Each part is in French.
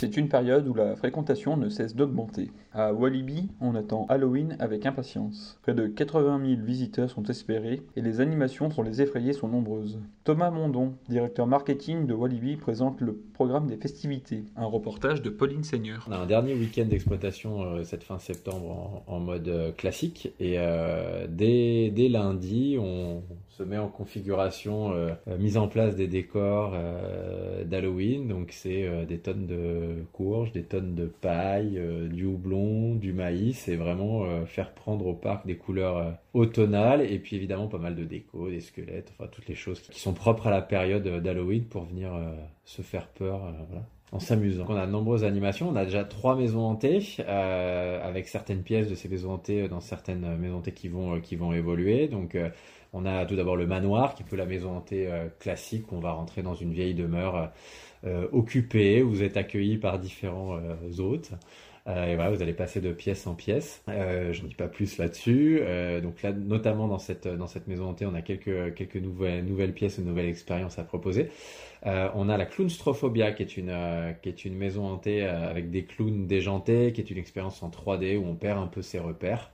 C'est une période où la fréquentation ne cesse d'augmenter. À Walibi, on attend Halloween avec impatience. Près de 80 000 visiteurs sont espérés et les animations pour les effrayer sont nombreuses. Thomas Mondon, directeur marketing de Walibi, présente le programme des festivités. Un reportage de Pauline Seigneur. On a un dernier week-end d'exploitation euh, cette fin septembre en, mode euh, classique et euh, dès lundi, on se met en configuration euh, mise en place des décors euh, d'Halloween. Donc c'est euh, des tonnes de courges, des tonnes de paille, du houblon, du maïs et vraiment faire prendre au parc des couleurs automnales et puis évidemment pas mal de déco, des squelettes, enfin toutes les choses qui sont propres à la période d'Halloween pour venir se faire peur. voilà en s'amusant. On a de nombreuses animations. On a déjà trois maisons hantées euh, avec certaines pièces de ces maisons hantées euh, dans certaines euh, maisons hantées qui vont euh, qui vont évoluer. Donc on a tout d'abord le manoir qui est peu la maison hantée euh, classique. On va rentrer dans une vieille demeure occupée où vous êtes accueilli par différents hôtes. Euh, et voilà, vous allez passer de pièce en pièce. Euh, je ne dis pas plus là-dessus. Euh, donc là, notamment dans cette dans cette maison hantée, on a quelques quelques nouvelles nouvelles pièces, une nouvelle expérience à proposer. On a la Clownstrophobia, qui est une, qui est une maison hantée avec des clowns déjantés, qui est une expérience en 3D où on perd un peu ses repères.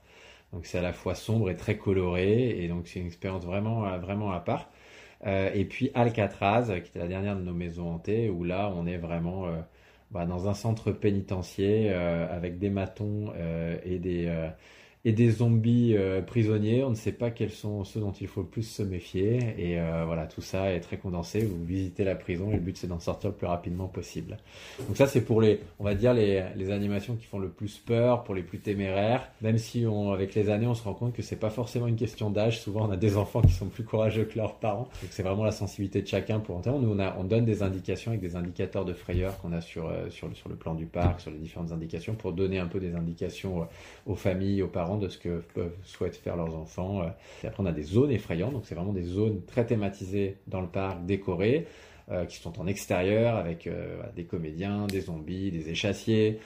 Donc c'est à la fois sombre et très coloré, et donc c'est une expérience vraiment, vraiment à part. Et puis Alcatraz, qui était la dernière de nos maisons hantées, où là on est vraiment bah, dans un centre pénitentiaire euh, avec des matons euh, et des euh, et des zombies euh, prisonniers. On ne sait pas quels sont ceux dont il faut le plus se méfier. Et euh, voilà, tout ça est très condensé. Vous visitez la prison et le but c'est d'en sortir le plus rapidement possible. Donc ça c'est pour les, on va dire les, les animations qui font le plus peur, pour les plus téméraires. Même si avec les années on se rend compte que c'est pas forcément une question d'âge. Souvent on a des enfants qui sont plus courageux que leurs parents. Donc c'est vraiment la sensibilité de chacun pour entendre. Nous on donne des indications avec des indicateurs de frayeur qu'on a sur euh, sur sur le plan du parc, sur les différentes indications pour donner un peu des indications aux familles, aux parents de ce que peuvent souhaitent faire leurs enfants. euh. Et après, on a des zones effrayantes, donc c'est vraiment des zones très thématisées dans le parc, décorées, euh, qui sont en extérieur avec euh, des comédiens, des zombies, des échassiers,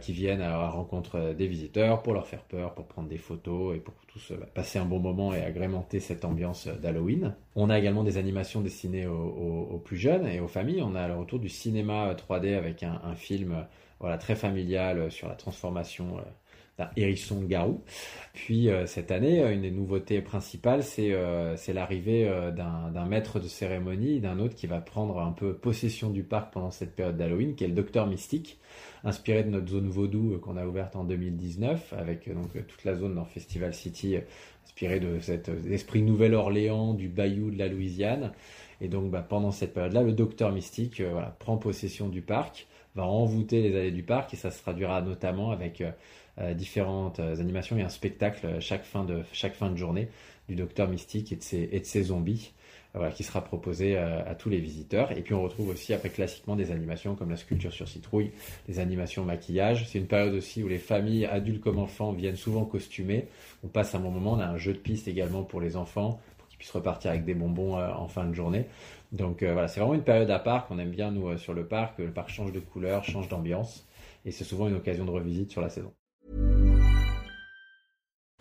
qui viennent à la rencontre des visiteurs pour leur faire peur, pour prendre des photos et pour tous euh, passer un bon moment et agrémenter cette ambiance d'Halloween. On a également des animations destinées aux, plus jeunes et aux familles. On a le retour du cinéma 3D avec un, un film voilà, très familial sur la transformation d'un hérisson-garou. Puis euh, cette année, euh, une des nouveautés principales, c'est euh, l'arrivée d'un maître de cérémonie, d'un autre qui va prendre un peu possession du parc pendant cette période d'Halloween, qui est le Docteur Mystique, inspiré de notre zone vaudou qu'on a ouverte en 2019, avec donc toute la zone dans Festival City, inspirée de cet esprit Nouvelle-Orléans, du Bayou, de la Louisiane. Et donc bah, pendant cette période-là, le Docteur Mystique prend possession du parc, va envoûter les allées du parc, et ça se traduira notamment avec différentes euh, animations et un spectacle euh, chaque fin de, chaque fin de journée du Docteur Mystique et de ses, et de ses zombies. euh, Voilà, qui sera proposé euh, à tous les visiteurs. Et puis on retrouve aussi après classiquement des animations comme la sculpture sur citrouille, les animations maquillage. C'est une période aussi où les familles, adultes comme enfants, viennent souvent costumés. On passe un bon moment. On a un jeu de piste également pour les enfants, pour qu'ils puissent repartir avec des bonbons euh, en fin de journée. Donc euh, voilà, c'est vraiment une période à part qu'on aime bien nous euh, sur le parc. Le parc change de couleur, change d'ambiance. Et c'est souvent une occasion de revisite sur la saison.